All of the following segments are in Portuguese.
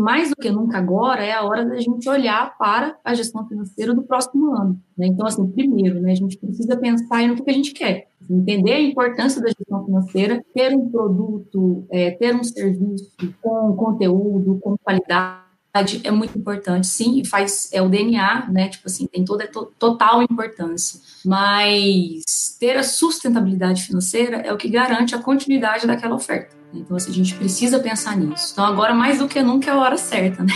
mais do que nunca agora, é a hora da gente olhar para a gestão financeira do próximo ano. Né? Então, assim, primeiro, né, a gente precisa pensar no que a gente quer. Entender a importância da gestão financeira, ter um produto, é, ter um serviço com conteúdo, com qualidade, é muito importante, sim, e faz é o DNA, né? Tipo assim, tem toda to, total importância. Mas ter a sustentabilidade financeira é o que garante a continuidade daquela oferta. Então, assim, a gente precisa pensar nisso. Então, agora mais do que nunca é a hora certa, né?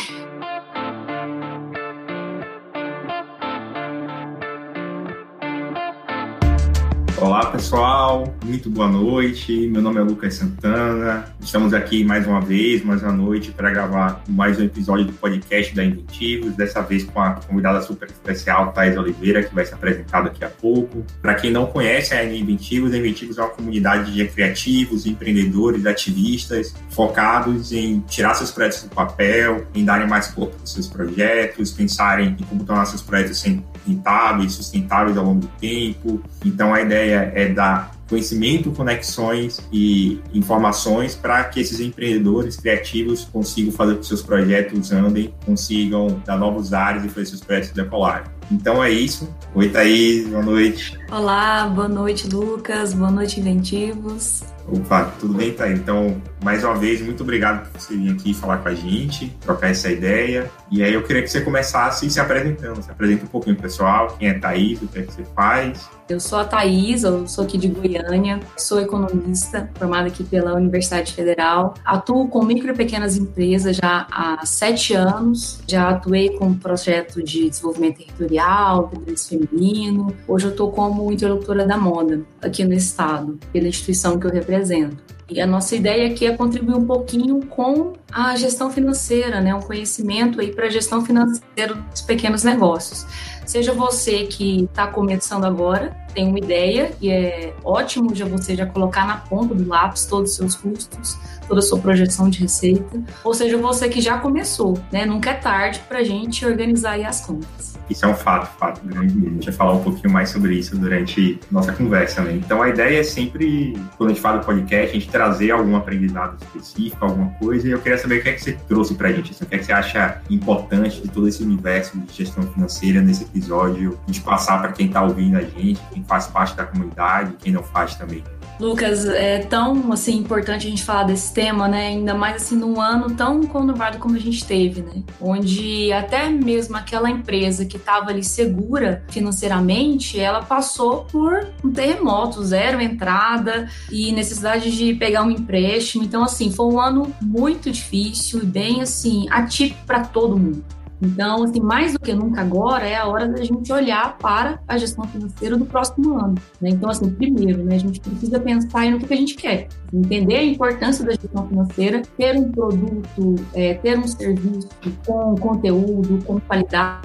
Olá pessoal, muito boa noite. Meu nome é Lucas Santana. Estamos aqui mais uma vez, mais uma noite, para gravar mais um episódio do podcast da Inventivos. Dessa vez com a convidada super especial, Thais Oliveira, que vai se apresentar daqui a pouco. Para quem não conhece a Inventivos, a Inventivos é uma comunidade de criativos, empreendedores, ativistas focados em tirar seus projetos do papel, em darem mais corpo aos seus projetos, pensarem em como tornar seus projetos rentáveis, sustentáveis ao longo do tempo. Então a ideia é dar conhecimento, conexões e informações para que esses empreendedores criativos consigam fazer com que seus projetos andem, consigam dar novos áreas e fazer seus projetos decolarem. Então é isso. Oi, Thaís, boa noite. Olá, boa noite, Lucas, boa noite, Inventivos. Opa, tudo bem, Thaís? Então, mais uma vez, muito obrigado por você vir aqui falar com a gente, trocar essa ideia. E aí eu queria que você começasse se apresentando. Se apresenta um pouquinho pessoal, quem é Thaís, o que é que você faz. Eu sou a Thaís, eu sou aqui de Goiânia, sou economista, formada aqui pela Universidade Federal. Atuo com micro e pequenas empresas já há sete anos. Já atuei com projeto de desenvolvimento territorial, liderança feminino. Hoje eu estou como interlocutora da moda aqui no estado, pela instituição que eu represento. E a nossa ideia aqui é contribuir um pouquinho com a gestão financeira, né? Um conhecimento aí para a gestão financeira dos pequenos negócios. Seja você que está começando agora, tem uma ideia e é ótimo já você já colocar na ponta do lápis todos os seus custos, toda a sua projeção de receita, ou seja você que já começou, né? Nunca é tarde para a gente organizar aí as contas. Isso é um fato, fato grande mesmo. A gente vai falar um pouquinho mais sobre isso durante nossa conversa, né? Então a ideia é sempre, quando a gente fala do podcast, a gente trazer algum aprendizado específico, alguma coisa, e eu queria saber o que é que você trouxe pra gente, assim, o que é que você acha importante de todo esse universo de gestão financeira nesse episódio, de passar para quem está ouvindo a gente, quem faz parte da comunidade, quem não faz também. Lucas, é tão assim importante a gente falar desse tema, né? Ainda mais assim num ano tão conturbado como a gente teve, né? Onde até mesmo aquela empresa que estava ali segura financeiramente, ela passou por um terremoto, zero entrada e necessidade de pegar um empréstimo. Então assim, foi um ano muito difícil e bem assim atípico para todo mundo. Então, assim, mais do que nunca agora é a hora da gente olhar para a gestão financeira do próximo ano. Né? Então, assim, primeiro, né, a gente precisa pensar no que, a gente quer, entender a importância da gestão financeira, ter um produto, é, ter um serviço com conteúdo, com qualidade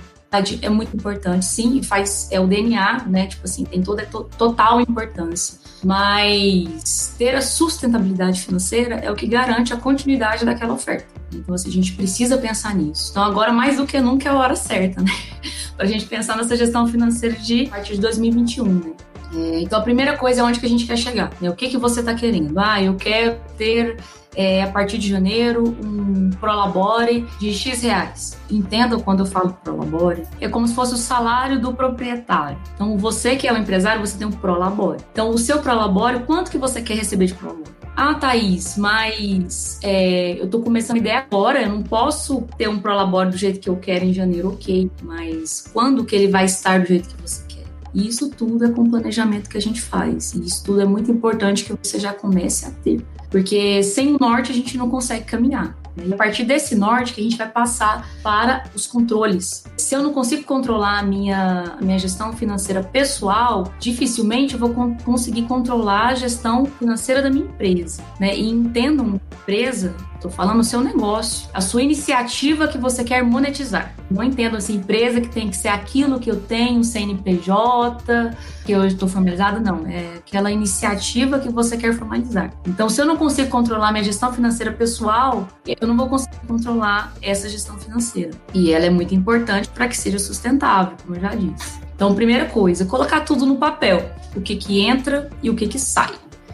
é muito importante, sim, e faz é o DNA, né? Tipo assim, tem toda to, total importância. Mas ter a sustentabilidade financeira é o que garante a continuidade daquela oferta. Então, assim, a gente precisa pensar nisso. Então, agora mais do que nunca é a hora certa, né? Para a gente pensar nessa gestão financeira de a partir de 2021, né? É, então, a primeira coisa é onde que a gente quer chegar. Né? O que, que você está querendo? Ah, eu quero ter, é, a partir de janeiro, um Prolabore de X reais. Entenda quando eu falo Prolabore, é como se fosse o salário do proprietário. Então, você que é o empresário, você tem um Prolabore. Então, o seu Prolabore, quanto que você quer receber de Prolabore? Ah, Thaís, mas é, eu tô começando a ideia agora, eu não posso ter um Prolabore do jeito que eu quero em janeiro, ok. Mas quando que ele vai estar do jeito que você? E isso tudo é com planejamento que a gente faz. E isso tudo é muito importante que você já comece a ter. Porque sem o norte a gente não consegue caminhar. E a partir desse norte que a gente vai passar para os controles. Se eu não consigo controlar a minha, a minha gestão financeira pessoal, dificilmente eu vou con conseguir controlar a gestão financeira da minha empresa. Né? E entendam, uma empresa Estou falando o seu negócio, a sua iniciativa que você quer monetizar. Não entendo assim, empresa que tem que ser aquilo que eu tenho, CNPJ, que eu estou familiarizado, não. É aquela iniciativa que você quer formalizar. Então, se eu não consigo controlar minha gestão financeira pessoal, eu não vou conseguir controlar essa gestão financeira. E ela é muito importante para que seja sustentável, como eu já disse. Então, primeira coisa, colocar tudo no papel. O que que entra e o que que sai.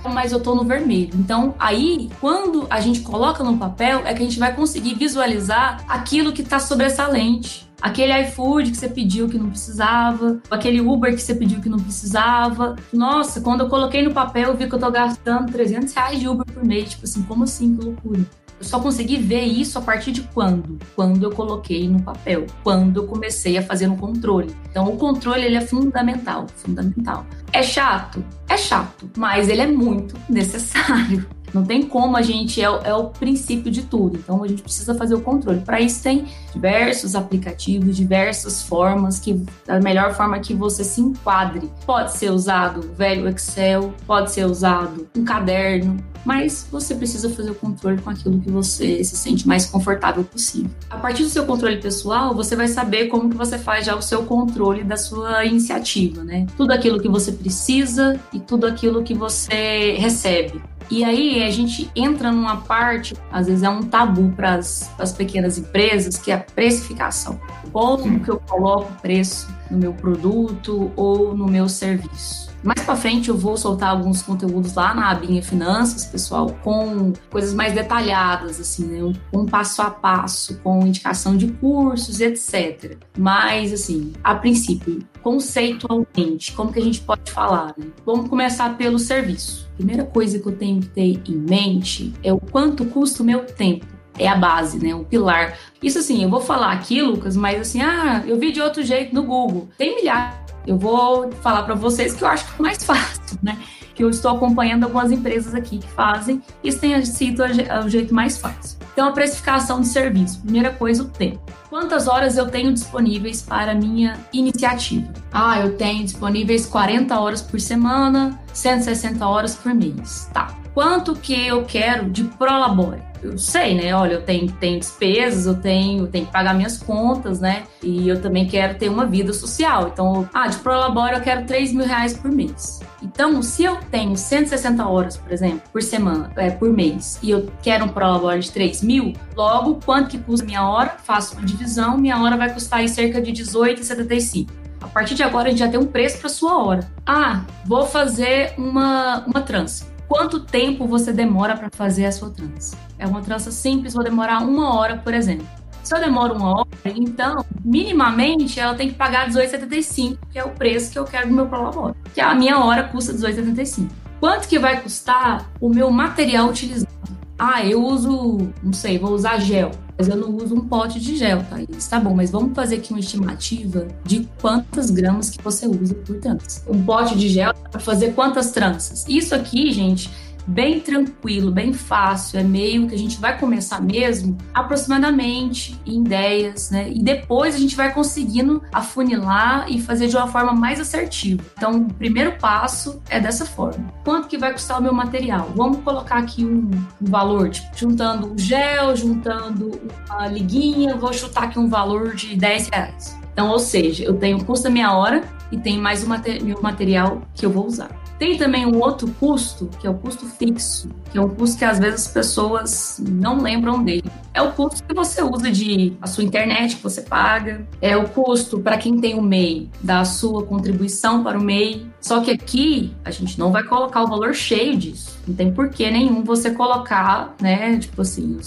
Mas eu tô no vermelho. Então, aí, quando a gente coloca no papel, é que a gente vai conseguir visualizar aquilo que tá sobressalente. Aquele iFood que você pediu que não precisava, aquele Uber que você pediu que não precisava. Nossa, quando eu coloquei no papel, eu vi que eu tô gastando 300 reais de Uber por mês. Tipo assim, como assim? Que loucura. Eu só consegui ver isso a partir de quando? Quando eu coloquei no papel, quando eu comecei a fazer um controle. Então, o controle ele é fundamental, fundamental. É chato? É chato, mas ele é muito necessário. Não tem como a gente, é, é, o princípio de tudo. Então a gente precisa fazer o controle. Para isso tem diversos aplicativos, diversas formas, que a melhor forma que você se enquadre. Pode ser usado o velho Excel, pode ser usado um caderno, mas você precisa fazer o controle com aquilo que você se sente mais confortável possível. A partir do seu controle pessoal, você vai saber como que você faz já o seu controle da sua iniciativa, né? Tudo aquilo que você precisa e tudo aquilo que você recebe. E aí a gente entra numa parte, às vezes é um tabu para as pequenas empresas, que é a precificação. Como que eu coloco preço no meu produto ou no meu serviço? Mais para frente eu vou soltar alguns conteúdos lá na abinha Finanças, pessoal, com coisas mais detalhadas, assim, né? Um passo a passo, com indicação de cursos, etc. Mas, assim, a princípio, conceitualmente, como que a gente pode falar? Né? Vamos começar pelo serviço. Primeira coisa que eu tenho que ter em mente é o quanto custa o meu tempo é a base, né? O pilar. Isso assim, eu vou falar aqui, Lucas, mas assim, ah, eu vi de outro jeito no Google. Tem milhares eu vou falar para vocês que eu acho que é mais fácil, né? Que eu estou acompanhando algumas empresas aqui que fazem, isso tem sido o jeito mais fácil. Então, a precificação de serviço. Primeira coisa, o tempo. Quantas horas eu tenho disponíveis para minha iniciativa? Ah, eu tenho disponíveis 40 horas por semana, 160 horas por mês. Tá. Quanto que eu quero de prolabore? eu sei, né? Olha, eu tenho, tenho despesas, eu tenho, tenho que pagar minhas contas, né? E eu também quero ter uma vida social. Então, ah, de Prolabora eu quero 3 mil reais por mês. Então, se eu tenho 160 horas, por exemplo, por semana, é, por mês, e eu quero um Prolabora de 3 mil, logo, quanto que custa minha hora? Faço uma divisão, minha hora vai custar aí cerca de 18,75. A partir de agora, a gente já tem um preço para sua hora. Ah, vou fazer uma, uma trança. Quanto tempo você demora para fazer a sua trança? É uma trança simples, vou demorar uma hora, por exemplo. Se eu demoro uma hora, então, minimamente, ela tem que pagar R$18,75, que é o preço que eu quero do meu prolabore. Que a minha hora custa R$18,75. Quanto que vai custar o meu material utilizado? Ah, eu uso, não sei, vou usar gel mas eu não uso um pote de gel, tá? Isso tá bom, mas vamos fazer aqui uma estimativa de quantas gramas que você usa por trança. Um pote de gel para fazer quantas tranças? Isso aqui, gente, bem tranquilo, bem fácil, é meio que a gente vai começar mesmo aproximadamente em ideias, né? E depois a gente vai conseguindo afunilar e fazer de uma forma mais assertiva. Então, o primeiro passo é dessa forma. Quanto que vai custar o meu material? Vamos colocar aqui um, um valor, tipo, juntando o gel, juntando uma liguinha, vou chutar aqui um valor de 10 reais. Então, ou seja, eu tenho o custo da minha hora e tenho mais o meu material que eu vou usar. Tem também um outro custo, que é o custo fixo, que é um custo que às vezes as pessoas não lembram dele. É o custo que você usa de a sua internet que você paga, é o custo para quem tem o MEI da sua contribuição para o MEI. Só que aqui a gente não vai colocar o valor cheio disso. Não tem porquê nenhum você colocar, né, tipo assim,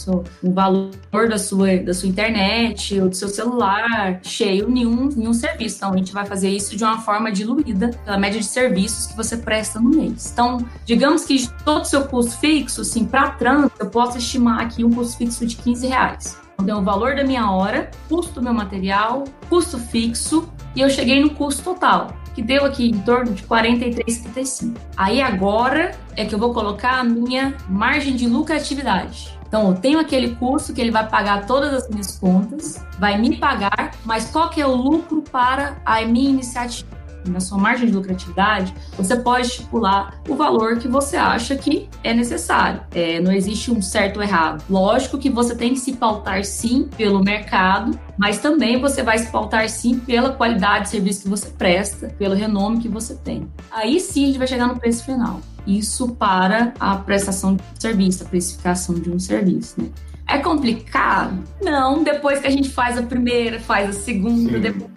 o valor da sua, da sua internet ou do seu celular cheio nenhum, nenhum serviço. Então a gente vai fazer isso de uma forma diluída pela média de serviços que você presta no mês. Então, digamos que todo o seu custo fixo, assim, para trânsito, eu posso estimar aqui um custo fixo de 15 reais. Então, o valor da minha hora, custo do meu material, custo fixo e eu cheguei no custo total que deu aqui em torno de 43,75. Aí agora é que eu vou colocar a minha margem de lucratividade. Então, eu tenho aquele custo que ele vai pagar todas as minhas contas, vai me pagar, mas qual que é o lucro para a minha iniciativa? Na sua margem de lucratividade, você pode estipular o valor que você acha que é necessário. É, não existe um certo ou errado. Lógico que você tem que se pautar sim pelo mercado, mas também você vai se pautar sim pela qualidade de serviço que você presta, pelo renome que você tem. Aí sim a gente vai chegar no preço final. Isso para a prestação de serviço, a precificação de um serviço, né? É complicado? Não, depois que a gente faz a primeira, faz a segunda, sim. depois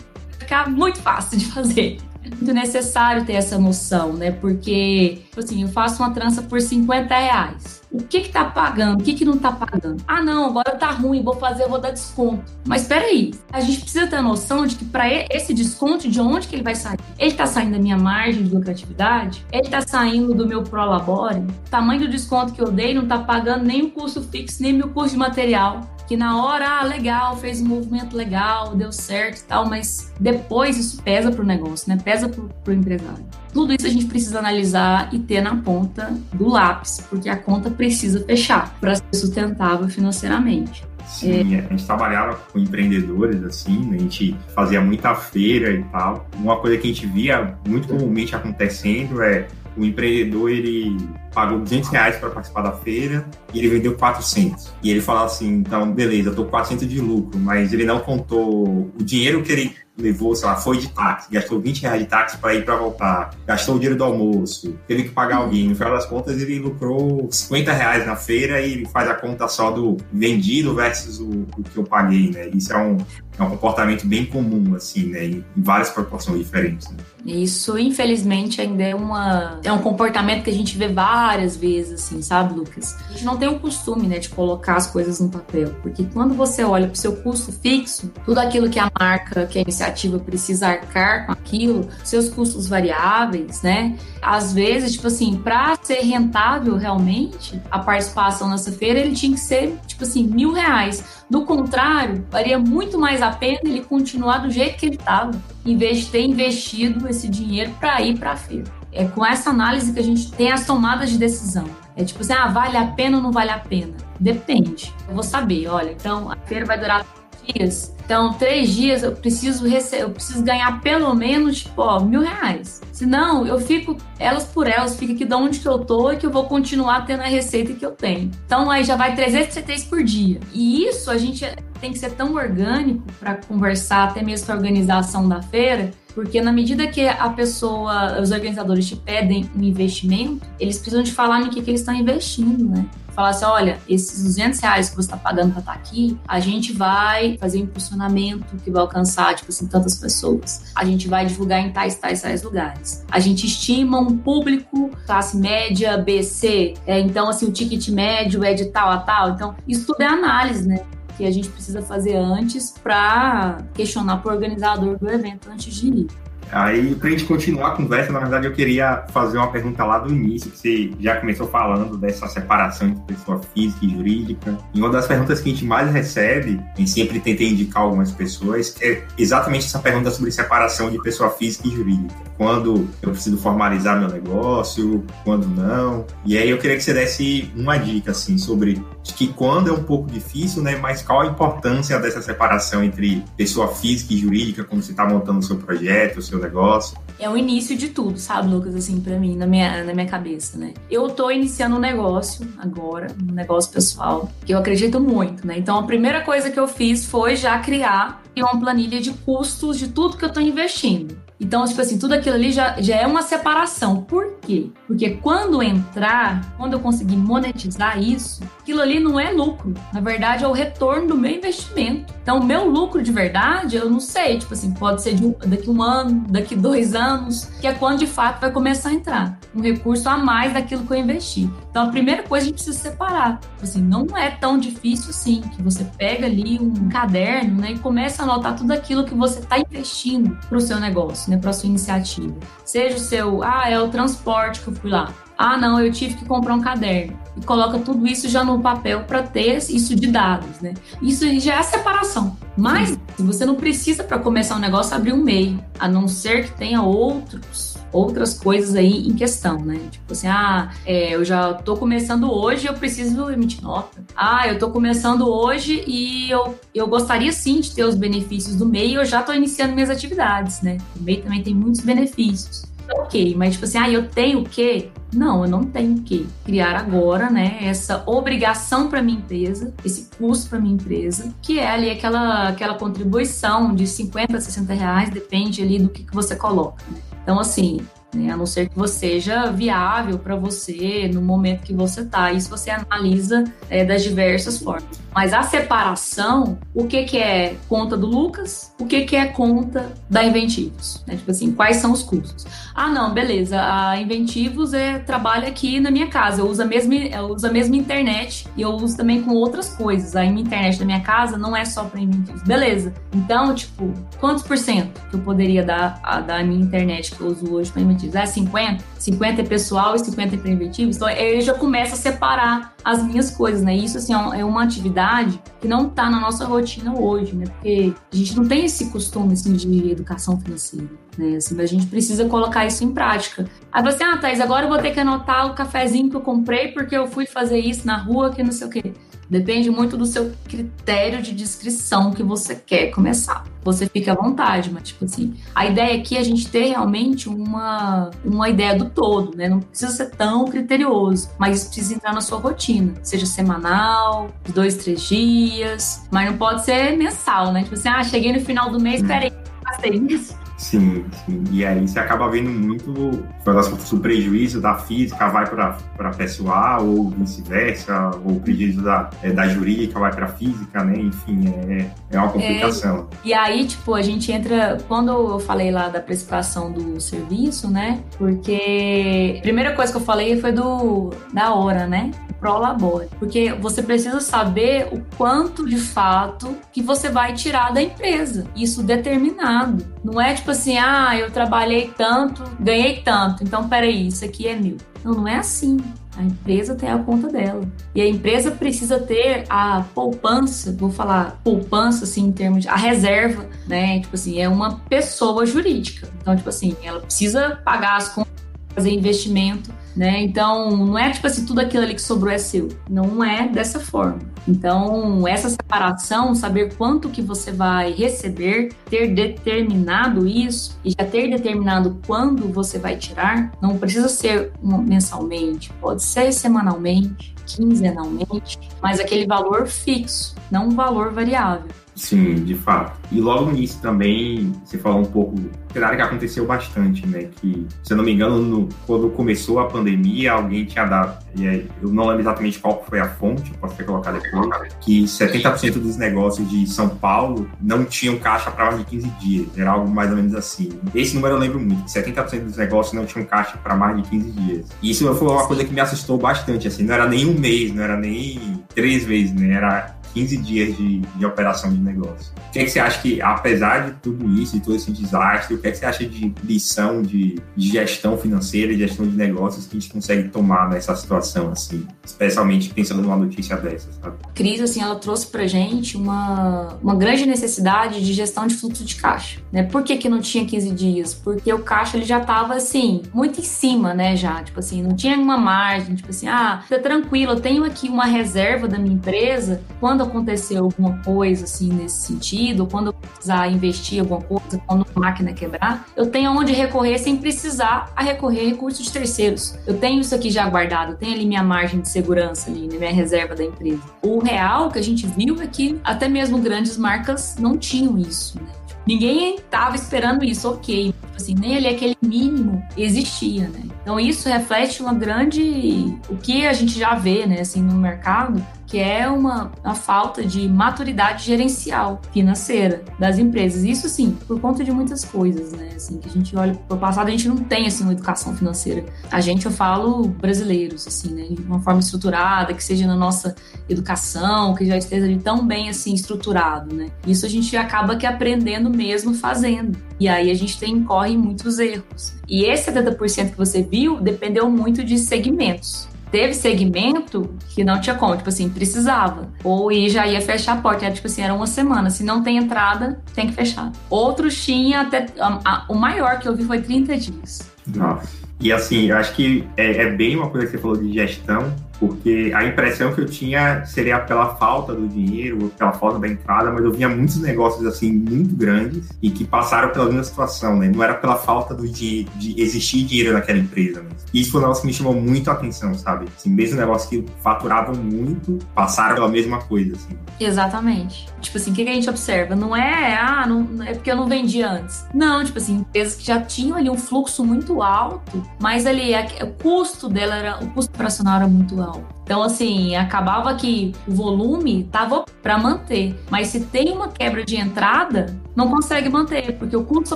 ficar muito fácil de fazer. Muito necessário ter essa noção, né? Porque, tipo assim, eu faço uma trança por 50 reais. O que que tá pagando? O que que não tá pagando? Ah, não, agora tá ruim, vou fazer, vou dar desconto. Mas espera aí, a gente precisa ter a noção de que para esse desconto, de onde que ele vai sair? Ele tá saindo da minha margem de lucratividade? Ele tá saindo do meu prolabore? O tamanho do desconto que eu dei não tá pagando nem o custo fixo, nem meu custo de material que na hora, ah, legal, fez um movimento legal, deu certo e tal, mas depois isso pesa para o negócio, né? Pesa para o empresário. Tudo isso a gente precisa analisar e ter na ponta do lápis, porque a conta precisa fechar para ser sustentável financeiramente. Sim, é. a gente trabalhava com empreendedores, assim, né? a gente fazia muita feira e tal. Uma coisa que a gente via muito comumente acontecendo é o empreendedor ele pagou 200 reais para participar da feira e ele vendeu 400. E ele falava assim, então, beleza, eu tô com 400 de lucro, mas ele não contou o dinheiro que ele levou, sei lá, foi de táxi, gastou 20 reais de táxi para ir para voltar, gastou o dinheiro do almoço, teve que pagar alguém. No final das contas, ele lucrou 50 reais na feira e ele faz a conta só do vendido versus o, o que eu paguei, né? Isso é um, é um comportamento bem comum, assim, né? Em várias proporções diferentes. Né? Isso, infelizmente, ainda é, uma, é um comportamento que a gente vê várias vezes, assim, sabe, Lucas? A gente não tem o costume, né, de colocar as coisas no papel, porque quando você olha para o seu custo fixo, tudo aquilo que a marca, que a iniciativa precisa arcar com aquilo, seus custos variáveis, né? Às vezes, tipo assim, para ser rentável realmente, a participação nessa feira, ele tinha que ser, tipo assim, mil reais do contrário, faria muito mais a pena ele continuar do jeito que ele estava, em vez de ter investido esse dinheiro para ir para a feira. É com essa análise que a gente tem as tomadas de decisão. É tipo assim, ah, vale a pena ou não vale a pena? Depende. Eu vou saber, olha, então a feira vai durar dias. Então, três dias eu preciso eu preciso ganhar pelo menos, tipo, ó, mil reais. Senão, eu fico elas por elas, fica aqui de onde que eu tô e que eu vou continuar tendo a receita que eu tenho. Então, aí já vai 373 por dia. E isso a gente tem que ser tão orgânico para conversar, até mesmo para a organização da feira, porque na medida que a pessoa, os organizadores te pedem um investimento, eles precisam de falar no que, que eles estão investindo, né? Falar assim, olha, esses 200 reais que você está pagando para estar tá aqui, a gente vai fazer um impulsionamento que vai alcançar, tipo assim, tantas pessoas. A gente vai divulgar em tais, tais, tais lugares. A gente estima um público classe média, B, C. É, então, assim, o ticket médio é de tal a tal. Então, isso tudo é análise, né? Que a gente precisa fazer antes para questionar para o organizador do evento antes de ir. Aí, para a gente continuar a conversa, na verdade, eu queria fazer uma pergunta lá do início, que você já começou falando dessa separação entre pessoa física e jurídica. E uma das perguntas que a gente mais recebe, gente sempre tenta indicar algumas pessoas, é exatamente essa pergunta sobre separação de pessoa física e jurídica. Quando eu preciso formalizar meu negócio, quando não. E aí eu queria que você desse uma dica, assim, sobre que quando é um pouco difícil, né, mas qual a importância dessa separação entre pessoa física e jurídica quando você está montando o seu projeto, o seu negócio? É o início de tudo, sabe, Lucas, assim, para mim, na minha, na minha cabeça, né? Eu tô iniciando um negócio agora, um negócio pessoal, que eu acredito muito, né? Então, a primeira coisa que eu fiz foi já criar uma planilha de custos de tudo que eu tô investindo. Então, tipo assim, tudo aquilo ali já, já é uma separação. Por quê? Porque quando entrar, quando eu conseguir monetizar isso, aquilo ali não é lucro. Na verdade, é o retorno do meu investimento. Então, o meu lucro de verdade, eu não sei. Tipo assim, pode ser um, daqui um ano, daqui dois anos, que é quando de fato vai começar a entrar um recurso a mais daquilo que eu investi. Então, a primeira coisa a gente precisa separar. Tipo assim, não é tão difícil assim, que você pega ali um caderno né, e começa a anotar tudo aquilo que você está investindo para o seu negócio né, para sua iniciativa. Seja o seu, ah, é o transporte que eu fui lá. Ah, não, eu tive que comprar um caderno. E coloca tudo isso já no papel para ter isso de dados, né? Isso já é a separação. Mas você não precisa para começar um negócio abrir um MEI, a não ser que tenha outros outras coisas aí em questão, né? Tipo assim, ah, é, eu já tô começando hoje, eu preciso emitir nota. Ah, eu tô começando hoje e eu, eu gostaria sim de ter os benefícios do MEI, eu já tô iniciando minhas atividades, né? O MEI também tem muitos benefícios. Ok, mas tipo assim, ah, eu tenho o quê? Não, eu não tenho que criar agora, né, essa obrigação para minha empresa, esse custo para minha empresa, que é ali aquela, aquela contribuição de 50 a 60 reais, depende ali do que, que você coloca. Né? Então, assim, né? A não ser que você seja viável para você no momento que você está. Isso você analisa é, das diversas formas. Mas a separação, o que, que é conta do Lucas, o que, que é conta da Inventivos? Né? Tipo assim, quais são os custos? Ah, não, beleza, a Inventivos é, trabalha aqui na minha casa, eu uso, a mesma, eu uso a mesma internet e eu uso também com outras coisas. A internet da minha casa não é só para Inventivos. Beleza, então, tipo, quantos por cento que eu poderia dar a, da minha internet que eu uso hoje para Inventivos? É 50? 50 é pessoal e 50 é para Inventivos? Então, eu já começo a separar as minhas coisas, né? Isso, assim, é, é uma atividade que não está na nossa rotina hoje, né? Porque a gente não tem esse costume, assim, de educação financeira, né? Assim, a gente precisa colocar isso em prática. Aí você, ah, Thais, agora eu vou ter que anotar o cafezinho que eu comprei porque eu fui fazer isso na rua, que não sei o quê. Depende muito do seu critério de descrição que você quer começar. Você fica à vontade, mas tipo assim, a ideia aqui é a gente ter realmente uma, uma ideia do todo, né? Não precisa ser tão criterioso, mas precisa entrar na sua rotina, seja semanal, dois, três dias, mas não pode ser mensal, né? Tipo assim, ah, cheguei no final do mês, peraí, passei isso Sim, sim. E aí você acaba vendo muito o prejuízo da física vai para pessoal, ou vice-versa, ou o prejuízo da, é, da jurídica vai para física, né? Enfim, é, é uma complicação. É, e aí, tipo, a gente entra. Quando eu falei lá da precificação do serviço, né? Porque a primeira coisa que eu falei foi do da hora, né? Prolabore. Porque você precisa saber o quanto de fato que você vai tirar da empresa. Isso determinado. Não é tipo assim, ah, eu trabalhei tanto, ganhei tanto, então peraí, isso aqui é mil. Não, não é assim. A empresa tem a conta dela. E a empresa precisa ter a poupança, vou falar poupança assim em termos de a reserva, né? Tipo assim, é uma pessoa jurídica. Então, tipo assim, ela precisa pagar as contas, fazer investimento né? Então, não é tipo assim, tudo aquilo ali que sobrou é seu. Não é dessa forma. Então, essa separação, saber quanto que você vai receber, ter determinado isso e já ter determinado quando você vai tirar, não precisa ser mensalmente, pode ser semanalmente, quinzenalmente, mas aquele valor fixo, não um valor variável. Sim, de fato. E logo no início também, você falou um pouco, claro que aconteceu bastante, né? Que, se eu não me engano, no, quando começou a pandemia, alguém tinha dado, eu não lembro exatamente qual foi a fonte, posso ter colocado depois, que 70% dos negócios de São Paulo não tinham caixa para mais de 15 dias. Era algo mais ou menos assim. Esse número eu lembro muito, 70% dos negócios não tinham caixa para mais de 15 dias. E isso foi uma coisa que me assustou bastante, assim, não era nem um mês, não era nem três vezes, né? Era 15 dias de, de operação de negócio. O que, é que você acha que, apesar de tudo isso, de todo esse desastre, o que, é que você acha de lição de, de gestão financeira e gestão de negócios que a gente consegue tomar nessa situação, assim, especialmente pensando numa notícia dessa, sabe? A crise, assim, ela trouxe pra gente uma, uma grande necessidade de gestão de fluxo de caixa, né? Por que que não tinha 15 dias? Porque o caixa, ele já tava, assim, muito em cima, né, já, tipo assim, não tinha uma margem, tipo assim, ah, tá tranquilo, eu tenho aqui uma reserva da minha empresa, quando quando acontecer alguma coisa assim nesse sentido, quando eu precisar investir alguma coisa, quando a máquina quebrar, eu tenho onde recorrer sem precisar a recorrer a recursos de terceiros. Eu tenho isso aqui já guardado, tenho ali minha margem de segurança ali, né, minha reserva da empresa. O real que a gente viu é que até mesmo grandes marcas não tinham isso, né? Ninguém estava esperando isso, ok. Assim, nem ali aquele mínimo existia, né? Então isso reflete uma grande o que a gente já vê, né, assim, no mercado, que é uma, uma falta de maturidade gerencial financeira das empresas. Isso sim, por conta de muitas coisas, né? Assim, que a gente olha para o passado, a gente não tem assim uma educação financeira. A gente, eu falo brasileiros, assim, né? De uma forma estruturada, que seja na nossa educação, que já esteja ali tão bem assim estruturado, né? Isso a gente acaba que aprendendo mesmo fazendo. E aí a gente tem corre muitos erros. E esse 70% que você viu dependeu muito de segmentos teve segmento que não tinha como, tipo assim, precisava. Ou e já ia fechar a porta, era tipo assim, era uma semana. Se não tem entrada, tem que fechar. Outros tinha até. A, a, o maior que eu vi foi 30 dias. Nossa. E assim, eu acho que é, é, bem uma coisa que você falou de gestão, porque a impressão que eu tinha seria pela falta do dinheiro, pela falta da entrada, mas eu via muitos negócios assim muito grandes e que passaram pela mesma situação, né? Não era pela falta do de, de existir dinheiro naquela empresa. Mesmo. Isso foi um negócio que me chamou muito a atenção, sabe? Assim, mesmo negócio que faturavam muito, passaram pela mesma coisa, assim. Exatamente. Tipo assim, o que, a gente observa? Não é, ah, não, é porque eu não vendi antes. Não, tipo assim, empresas que já tinham ali um fluxo muito alto, mas ali o custo dela era, o custo operacional era muito alto. Então, assim, acabava que o volume tava para manter, mas se tem uma quebra de entrada, não consegue manter, porque o custo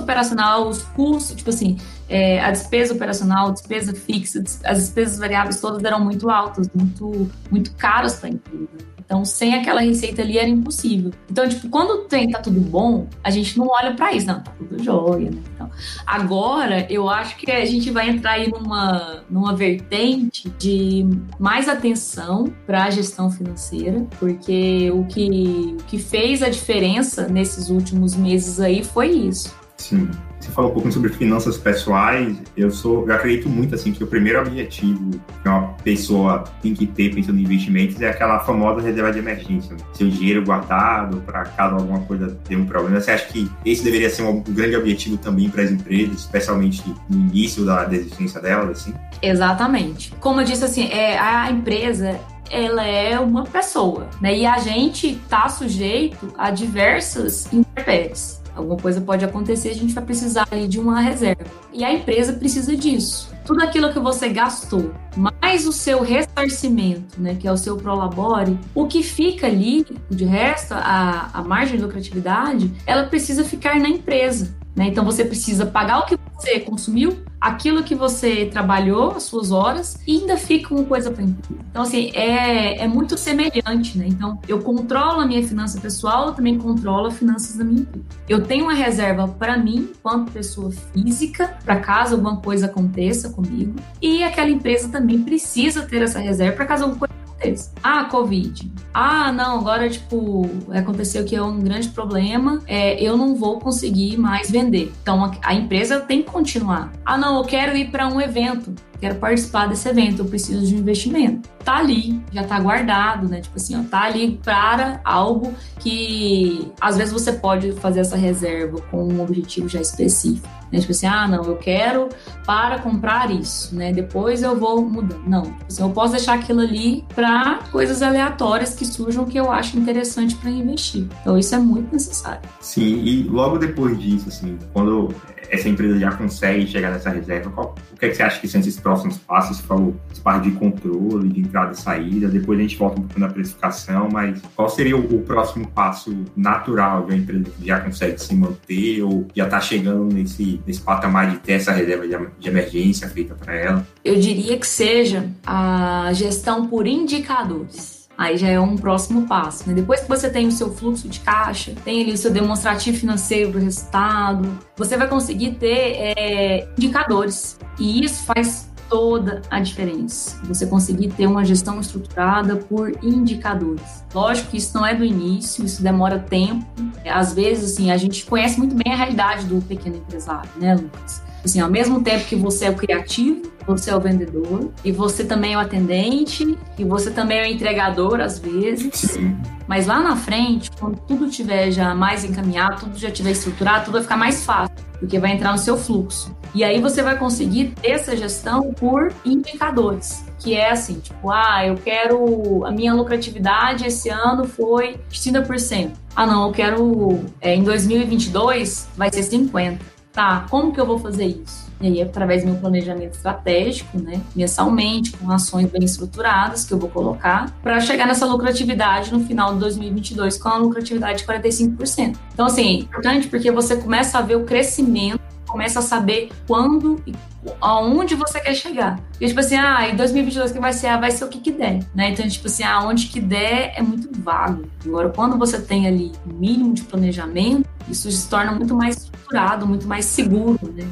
operacional, os custos, tipo assim, é, a despesa operacional, a despesa fixa, as despesas variáveis todas eram muito altas, muito, muito caras para a empresa. Então, sem aquela receita ali era impossível. Então, tipo, quando o trem tá tudo bom, a gente não olha para isso, não, tá tudo jóia, né? Então, agora, eu acho que a gente vai entrar aí numa, numa vertente de mais atenção para a gestão financeira, porque o que, o que fez a diferença nesses últimos meses aí foi isso. Sim você falou um pouco sobre finanças pessoais. Eu sou, eu acredito muito assim que o primeiro objetivo que uma pessoa tem que ter pensando em investimentos é aquela famosa reserva de emergência, né? seu dinheiro guardado para caso alguma coisa dê um problema. Você acha que esse deveria ser um grande objetivo também para as empresas, especialmente no início da, da existência delas, assim? Exatamente. Como eu disse assim, é a empresa ela é uma pessoa, né? E a gente está sujeito a diversas intempéries. Alguma coisa pode acontecer, a gente vai precisar de uma reserva. E a empresa precisa disso. Tudo aquilo que você gastou, mais o seu ressarcimento, né, que é o seu prolabore, o que fica ali, de resto, a, a margem de lucratividade, ela precisa ficar na empresa. Né? Então você precisa pagar o que você consumiu, aquilo que você trabalhou, as suas horas, e ainda fica uma coisa para Então, assim, é, é muito semelhante, né? Então, eu controlo a minha finança pessoal, eu também controlo as finanças da minha empresa. Eu tenho uma reserva para mim, enquanto pessoa física, para caso alguma coisa aconteça comigo, e aquela empresa também precisa ter essa reserva para caso alguma coisa aconteça. Ah, Covid. Ah, não, agora, tipo, aconteceu que é um grande problema, é, eu não vou conseguir mais vender. Então, a, a empresa tem que continuar. Ah, não, eu quero ir para um evento quero participar desse evento, eu preciso de um investimento. Tá ali, já tá guardado, né? Tipo assim, ó, tá ali para algo que às vezes você pode fazer essa reserva com um objetivo já específico. Né? Tipo assim, ah, não, eu quero para comprar isso, né? Depois eu vou mudar. Não, tipo assim, eu posso deixar aquilo ali para coisas aleatórias que surjam que eu acho interessante para investir. Então isso é muito necessário. Sim, e logo depois disso, assim, quando essa empresa já consegue chegar nessa reserva, qual, o que, é que você acha que são esses próximos passos? Você falou parte de controle, de entrada e saída, depois a gente volta um pouco na precificação, mas qual seria o, o próximo passo natural de uma empresa que já consegue se manter ou já está chegando nesse, nesse patamar de ter essa reserva de, de emergência feita para ela? Eu diria que seja a gestão por indicadores. Aí já é um próximo passo. Né? Depois que você tem o seu fluxo de caixa, tem ali o seu demonstrativo financeiro do resultado, você vai conseguir ter é, indicadores. E isso faz toda a diferença. Você conseguir ter uma gestão estruturada por indicadores. Lógico que isso não é do início, isso demora tempo. Às vezes, assim, a gente conhece muito bem a realidade do pequeno empresário, né, Lucas? Assim, ao mesmo tempo que você é o criativo, você é o vendedor, e você também é o atendente, e você também é o entregador, às vezes. Sim. Mas lá na frente, quando tudo tiver já mais encaminhado, tudo já tiver estruturado, tudo vai ficar mais fácil, porque vai entrar no seu fluxo. E aí você vai conseguir ter essa gestão por indicadores, que é assim, tipo, ah, eu quero a minha lucratividade esse ano foi 30%. Ah, não, eu quero é, em 2022 vai ser 50 tá, como que eu vou fazer isso? E aí, através do meu planejamento estratégico, né, mensalmente, com ações bem estruturadas que eu vou colocar, para chegar nessa lucratividade no final de 2022 com a lucratividade de 45%. Então, assim, é importante porque você começa a ver o crescimento, começa a saber quando e aonde você quer chegar. E tipo assim, ah, em 2022 que vai ser, ah, vai ser o que que der, né? Então, tipo assim, aonde que der é muito vago. Agora, quando você tem ali o um mínimo de planejamento, isso se torna muito mais estruturado, muito mais seguro, né?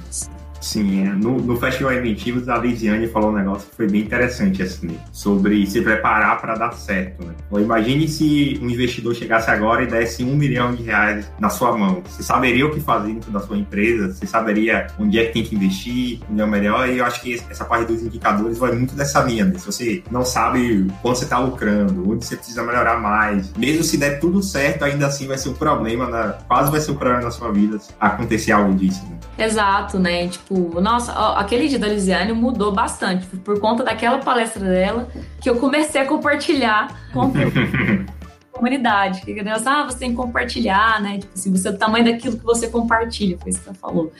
Sim, é. no, no Festival Inventivos, a Lisiane falou um negócio que foi bem interessante, assim, sobre se preparar para dar certo, né? Imagine se um investidor chegasse agora e desse um milhão de reais na sua mão. Você saberia o que fazer dentro da sua empresa, você saberia onde é que tem que investir, onde é o melhor, e eu acho que essa parte dos indicadores vai muito dessa linha, né? Se você não sabe quanto você está lucrando, onde você precisa melhorar mais, mesmo se der tudo certo, ainda assim vai ser um problema, na, quase vai ser um problema na sua vida acontecer algo disso, né? Exato, né? Tipo, nossa, ó, aquele dia da Lisiane mudou bastante. Por conta daquela palestra dela que eu comecei a compartilhar com comunidade. Que Deus, ah, você tem que compartilhar, né? Tipo assim, você é o tamanho daquilo que você compartilha, foi isso que ela falou.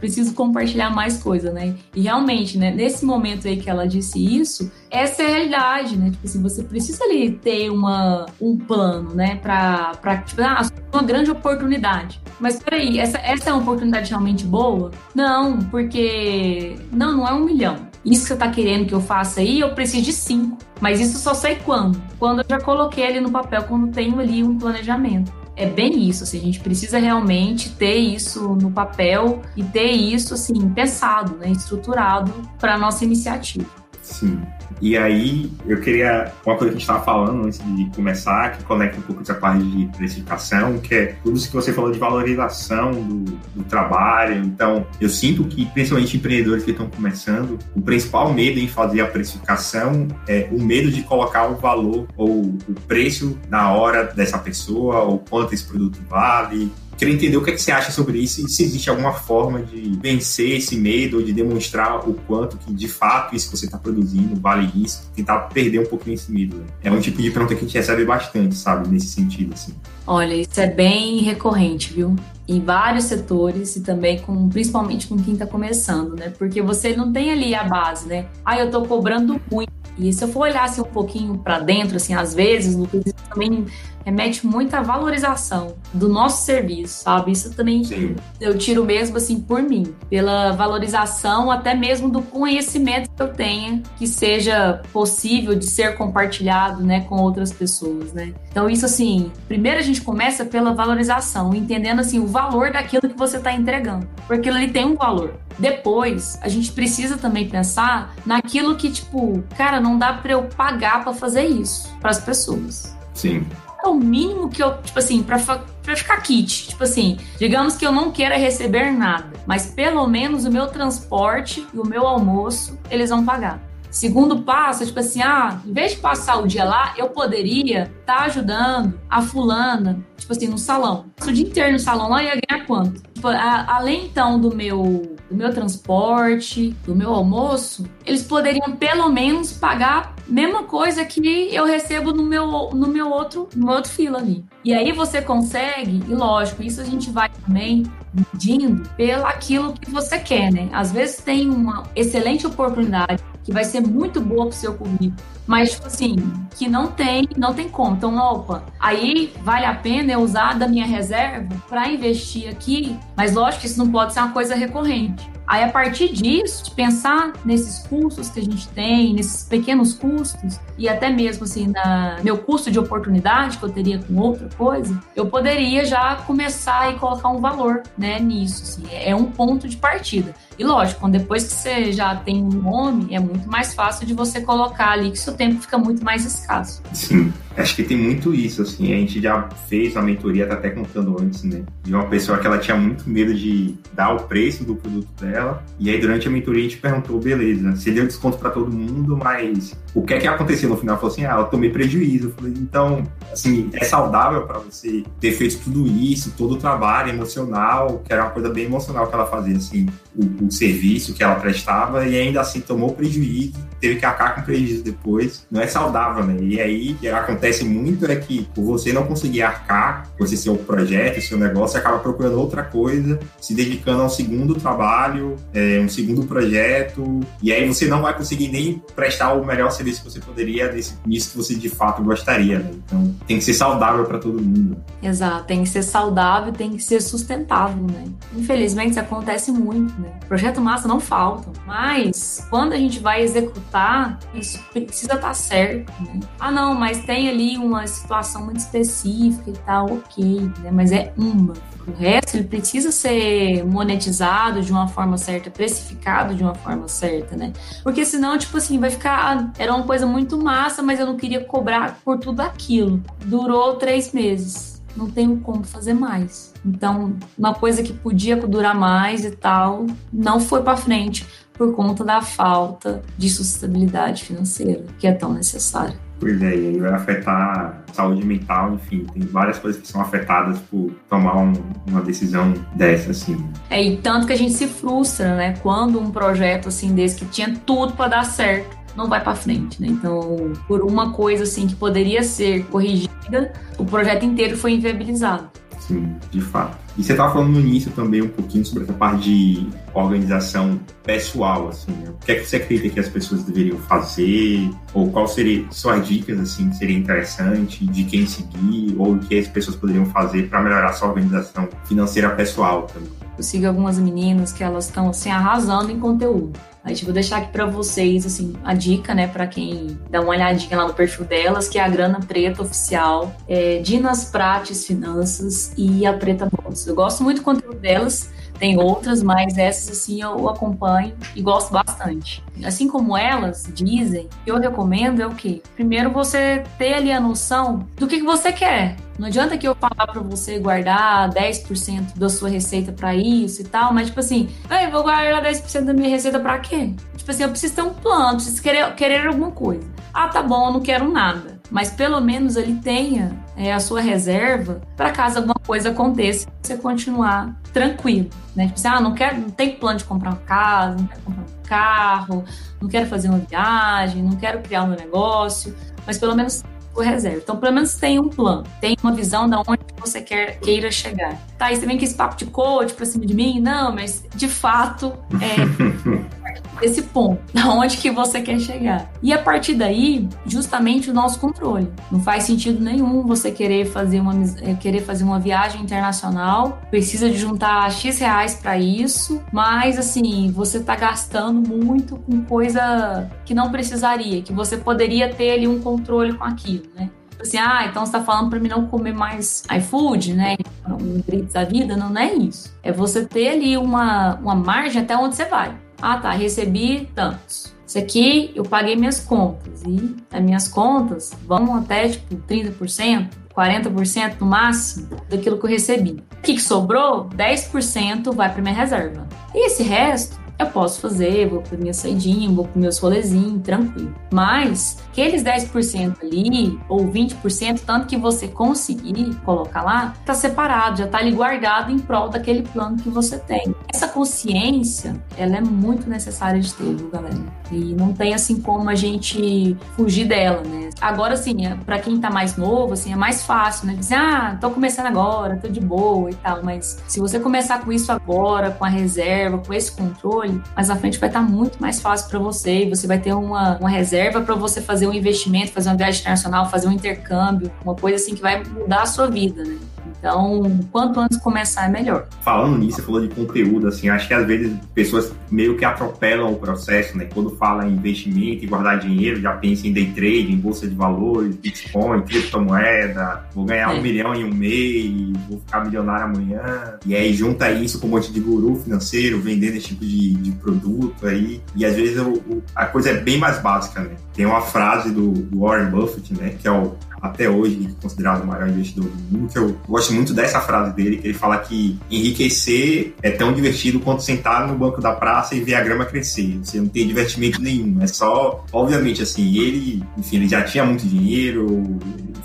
Preciso compartilhar mais coisa, né? E realmente, né, nesse momento aí que ela disse isso, essa é a realidade, né? Tipo assim, você precisa ali ter uma, um plano, né? Pra, pra tipo, ah, uma grande oportunidade. Mas peraí, essa, essa é uma oportunidade realmente boa? Não, porque. Não, não é um milhão isso que você está querendo que eu faça aí, eu preciso de cinco. Mas isso só sei quando. Quando eu já coloquei ali no papel, quando tenho ali um planejamento. É bem isso, assim, a gente precisa realmente ter isso no papel e ter isso assim pensado, né, estruturado para nossa iniciativa. Sim. E aí, eu queria. Uma coisa que a gente estava falando antes de começar, que conecta um pouco essa parte de precificação, que é tudo isso que você falou de valorização do, do trabalho. Então, eu sinto que, principalmente empreendedores que estão começando, o principal medo em fazer a precificação é o medo de colocar o valor ou o preço na hora dessa pessoa, ou quanto esse produto vale, Queria entender o que, é que você acha sobre isso e se existe alguma forma de vencer esse medo ou de demonstrar o quanto que de fato isso que você está produzindo vale isso, tentar perder um pouquinho esse medo. Né? É um tipo de pergunta que a gente recebe bastante, sabe, nesse sentido, assim. Olha, isso é bem recorrente, viu? Em vários setores e também com, principalmente com quem está começando, né? Porque você não tem ali a base, né? Ah, eu estou cobrando muito. E se eu for olhar assim, um pouquinho para dentro, assim, às vezes, isso também remete muito à valorização do nosso serviço, sabe? Isso também Sim. eu tiro mesmo assim por mim, pela valorização até mesmo do conhecimento que eu tenha que seja possível de ser compartilhado, né, com outras pessoas, né? Então isso assim, primeiro a gente começa pela valorização, entendendo assim o valor daquilo que você está entregando, porque ele tem um valor. Depois, a gente precisa também pensar naquilo que tipo, cara, não dá para eu pagar para fazer isso para as pessoas. Sim é o mínimo que eu, tipo assim, pra, pra ficar kit. Tipo assim, digamos que eu não queira receber nada, mas pelo menos o meu transporte e o meu almoço eles vão pagar. Segundo passo, tipo assim, ah, em vez de passar o dia lá, eu poderia estar tá ajudando a fulana, tipo assim, no salão. O dia inteiro no salão lá, ia ganhar quanto? Tipo, a, além então do meu do meu transporte, do meu almoço, eles poderiam pelo menos pagar a mesma coisa que eu recebo no meu, no meu outro, no outro fila ali. E aí você consegue, e lógico, isso a gente vai também medindo pelo aquilo que você quer, né? Às vezes tem uma excelente oportunidade que vai ser muito boa pro seu currículo, mas tipo assim, que não tem, não tem como. Então, opa, aí vale a pena eu usar da minha reserva para investir aqui, mas lógico que isso não pode ser uma coisa recorrente. Aí, a partir disso, de pensar nesses custos que a gente tem, nesses pequenos custos, e até mesmo assim, na meu custo de oportunidade que eu teria com outra coisa, eu poderia já começar e colocar um valor né, nisso. Assim, é um ponto de partida. E lógico, depois que você já tem um nome, é muito mais fácil de você colocar ali que seu tempo fica muito mais escasso. Sim, acho que tem muito isso, assim. A gente já fez a mentoria, tá até contando antes, né? De uma pessoa que ela tinha muito medo de dar o preço do produto dela. E aí, durante a mentoria, a gente perguntou, beleza, você deu desconto para todo mundo, mas o que é que aconteceu no final? Falou assim, ah, eu tomei prejuízo. Eu falei, então, assim, é saudável para você ter feito tudo isso, todo o trabalho emocional, que era uma coisa bem emocional que ela fazia, assim o, o, serviço que ela prestava e ainda assim tomou prejuízo, teve que arcar com prejuízo depois. Não é saudável, né? E aí acontece muito é que por você não conseguir arcar com esse seu projeto, seu negócio, você acaba procurando outra coisa, se dedicando a um segundo trabalho, é, um segundo projeto, e aí você não vai conseguir nem prestar o melhor serviço que você poderia nesse, nisso que você de fato gostaria, né? Então tem que ser saudável para todo mundo. Exato, tem que ser saudável, tem que ser sustentável, né? Infelizmente isso acontece muito, né? Projeto massa não faltam, mas quando a gente vai executar, isso precisa estar tá certo, né? Ah, não, mas tem ali uma situação muito específica e tal, ok, né? Mas é uma. O resto ele precisa ser monetizado de uma forma certa, precificado de uma forma certa, né? Porque senão, tipo assim, vai ficar. Era uma coisa muito massa, mas eu não queria cobrar por tudo aquilo. Durou três meses. Não tenho como fazer mais. Então, uma coisa que podia durar mais e tal, não foi para frente por conta da falta de sustentabilidade financeira, que é tão necessária. Pois é, e aí vai afetar a saúde mental, enfim, tem várias coisas que são afetadas por tomar um, uma decisão dessa, assim. É, e tanto que a gente se frustra, né, quando um projeto assim desse que tinha tudo para dar certo, não vai para frente, né? Então, por uma coisa assim que poderia ser corrigida, o projeto inteiro foi inviabilizado. Sim, de fato. E você estava falando no início também um pouquinho sobre essa parte de organização pessoal, assim, né? O que é que você acredita que as pessoas deveriam fazer? Ou qual seriam suas dicas, assim, que seria interessante, de quem seguir, ou o que as pessoas poderiam fazer para melhorar sua organização financeira pessoal também? Eu sigo algumas meninas que elas estão, assim, arrasando em conteúdo. Aí, tipo, vou deixar aqui para vocês, assim, a dica, né, para quem dá uma olhadinha lá no perfil delas, que é a Grana Preta Oficial, é, Dinas Prates Finanças e a Preta Bolsa. Eu gosto muito do conteúdo delas, tem outras, mas essas, assim, eu acompanho e gosto bastante. Assim como elas dizem, eu recomendo é o quê? Primeiro, você ter ali a noção do que, que você quer. Não adianta que eu falar para você guardar 10% da sua receita para isso e tal, mas tipo assim, eu vou guardar 10% da minha receita para quê? Tipo assim, eu preciso ter um plano, preciso querer, querer alguma coisa. Ah, tá bom, eu não quero nada. Mas pelo menos ele tenha é, a sua reserva para caso alguma coisa aconteça, você continuar tranquilo, né? Tipo assim, ah, não quero, não tem plano de comprar uma casa, não quero comprar um carro, não quero fazer uma viagem, não quero criar um negócio, mas pelo menos o reserva. Então, pelo menos tem um plano, tem uma visão de onde você quer, queira chegar. Tá, e você vem com esse papo de coach pra cima de mim? Não, mas de fato é esse ponto, da onde que você quer chegar. E a partir daí, justamente o nosso controle. Não faz sentido nenhum você querer fazer uma, é, querer fazer uma viagem internacional, precisa de juntar X reais para isso, mas assim, você tá gastando muito com coisa que não precisaria, que você poderia ter ali um controle com aquilo né? Tipo assim, ah, então você tá falando para mim não comer mais iFood, né? Um gritos da vida, não, não é isso. É você ter ali uma, uma margem até onde você vai. Ah, tá, recebi tantos. Isso aqui eu paguei minhas contas. E as minhas contas vão até tipo 30%, 40% no máximo daquilo que eu recebi. O que, que sobrou? 10% vai para minha reserva. E esse resto eu posso fazer, vou para minha saidinha, vou para meus rolezinhos, tranquilo. Mas aqueles 10% ali, ou 20%, tanto que você conseguir colocar lá, tá separado, já tá ali guardado em prol daquele plano que você tem. Essa consciência, ela é muito necessária de ter, viu, galera? E não tem assim como a gente fugir dela, né? Agora, assim, é, para quem tá mais novo, assim, é mais fácil, né? Dizer, ah, tô começando agora, tô de boa e tal. Mas se você começar com isso agora, com a reserva, com esse controle, mais à frente vai estar muito mais fácil para você e você vai ter uma, uma reserva para você fazer um investimento, fazer uma viagem internacional, fazer um intercâmbio, uma coisa assim que vai mudar a sua vida, né? Então, quanto antes começar é melhor. Falando nisso, você falou de conteúdo, assim, acho que às vezes pessoas meio que atropelam o processo, né? Quando fala em investimento e guardar dinheiro, já pensa em day trade, em bolsa de valores, Bitcoin, criptomoeda, vou ganhar é. um milhão em um mês, vou ficar milionário amanhã. E aí junta isso com um monte de guru financeiro vendendo esse tipo de, de produto aí. E às vezes o, a coisa é bem mais básica, né? Tem uma frase do, do Warren Buffett, né? Que é o até hoje considerado o maior investidor do mundo, que eu gosto muito dessa frase dele, que ele fala que enriquecer é tão divertido quanto sentar no banco da praça e ver a grama crescer. Você não tem divertimento nenhum, é só, obviamente, assim, ele, enfim, ele já tinha muito dinheiro,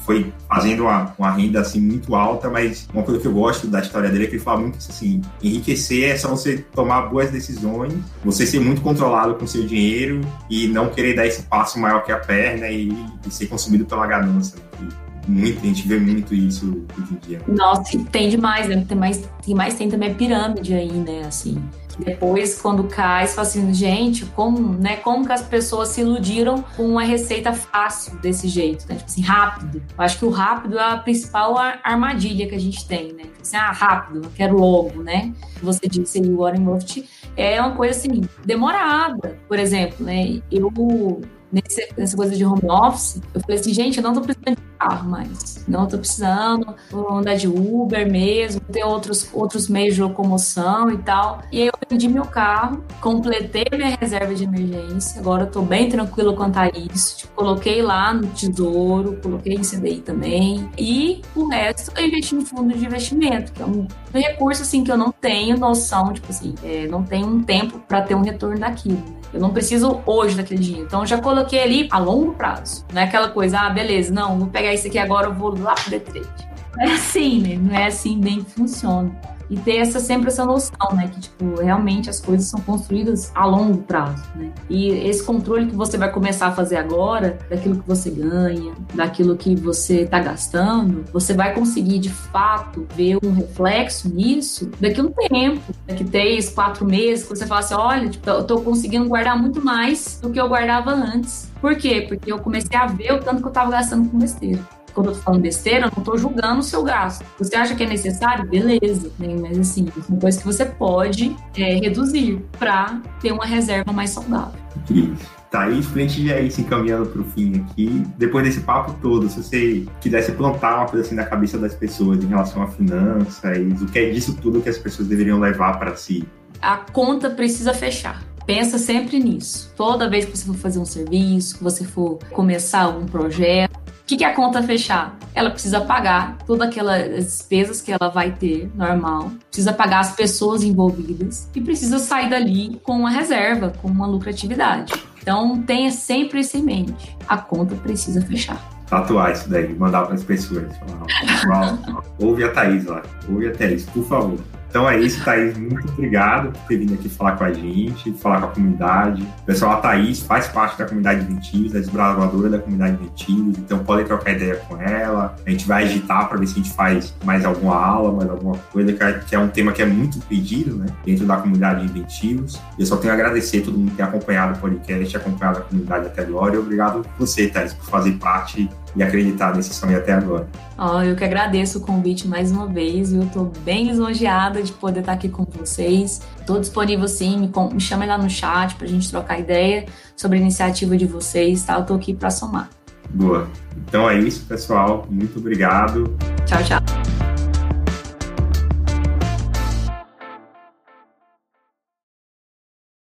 foi fazendo uma, uma renda, assim, muito alta, mas uma coisa que eu gosto da história dele é que ele fala muito assim, enriquecer é só você tomar boas decisões, você ser muito controlado com seu dinheiro e não querer dar esse passo maior que a perna e, e ser consumido pela ganância muito, a gente vê muito isso hoje em dia. Nossa, tem demais, né? Tem mais, tem mais tem também a pirâmide aí, né? Assim, depois, quando cai, você fala assim, gente, como, né, como que as pessoas se iludiram com uma receita fácil desse jeito, né? Tipo assim, rápido. Eu acho que o rápido é a principal armadilha que a gente tem, né? Tipo assim, ah, rápido, eu quero logo, né? Você disse aí, o Warren Buffett, é uma coisa assim, demorada. Por exemplo, né? Eu nesse, nessa coisa de home office, eu falei assim, gente, eu não tô precisando de carro mais. Não tô precisando andar de Uber mesmo, ter outros, outros meios de locomoção e tal. E aí eu vendi meu carro, completei minha reserva de emergência, agora eu tô bem tranquilo quanto a isso. Tipo, coloquei lá no tesouro, coloquei em CDI também. E o resto eu investi em fundo de investimento, que é um recurso assim que eu não tenho noção, tipo assim, é, não tenho um tempo para ter um retorno daquilo. Eu não preciso hoje daquele dinheiro. Então já coloquei ali a longo prazo. Não é aquela coisa, ah, beleza, não, vou pegar isso aqui agora, eu vou lá pro D3. Não é assim, né? Não é assim bem que funciona e ter essa sempre essa noção, né, que tipo realmente as coisas são construídas a longo prazo, né? E esse controle que você vai começar a fazer agora, daquilo que você ganha, daquilo que você está gastando, você vai conseguir de fato ver um reflexo nisso daqui a um tempo, daqui três, quatro meses, que você fala assim, olha, tipo, eu tô conseguindo guardar muito mais do que eu guardava antes. Por quê? Porque eu comecei a ver o tanto que eu estava gastando com besteira quando eu tô falando besteira, eu não tô julgando o seu gasto. Você acha que é necessário? Beleza, né? Mas assim, é uma coisa que você pode é, reduzir para ter uma reserva mais saudável. Isso. Thaís, pra gente já ir se encaminhando pro fim aqui, depois desse papo todo, se você quisesse plantar uma coisa assim na cabeça das pessoas em relação a finanças, o que é disso tudo que as pessoas deveriam levar para si? A conta precisa fechar. Pensa sempre nisso. Toda vez que você for fazer um serviço, que você for começar algum projeto, o que, que é a conta fechar? Ela precisa pagar todas aquelas despesas que ela vai ter, normal, precisa pagar as pessoas envolvidas e precisa sair dali com uma reserva, com uma lucratividade. Então, tenha sempre isso em mente. A conta precisa fechar. Tatuar isso daí, mandar para as pessoas. Falar, ouve a Thaís lá, ouve a Thaís, por favor. Então é isso, Thaís. Muito obrigado por ter vindo aqui falar com a gente, falar com a comunidade. Pessoal, a Thaís faz parte da comunidade Inventivos, é desbravadora da comunidade Inventivos, então podem trocar ideia com ela. A gente vai agitar para ver se a gente faz mais alguma aula, mais alguma coisa, que é um tema que é muito pedido né, dentro da comunidade Inventivos. Eu só tenho a agradecer a todo mundo que tem acompanhado o podcast, acompanhado a comunidade até agora. E obrigado você, Thaís, por fazer parte e acreditar nesse sonho até agora. Oh, eu que agradeço o convite mais uma vez, eu estou bem lisonjeada de poder estar aqui com vocês. Estou disponível sim, me, me chame lá no chat para a gente trocar ideia sobre a iniciativa de vocês, tá? Eu estou aqui para somar. Boa. Então é isso, pessoal. Muito obrigado. Tchau, tchau.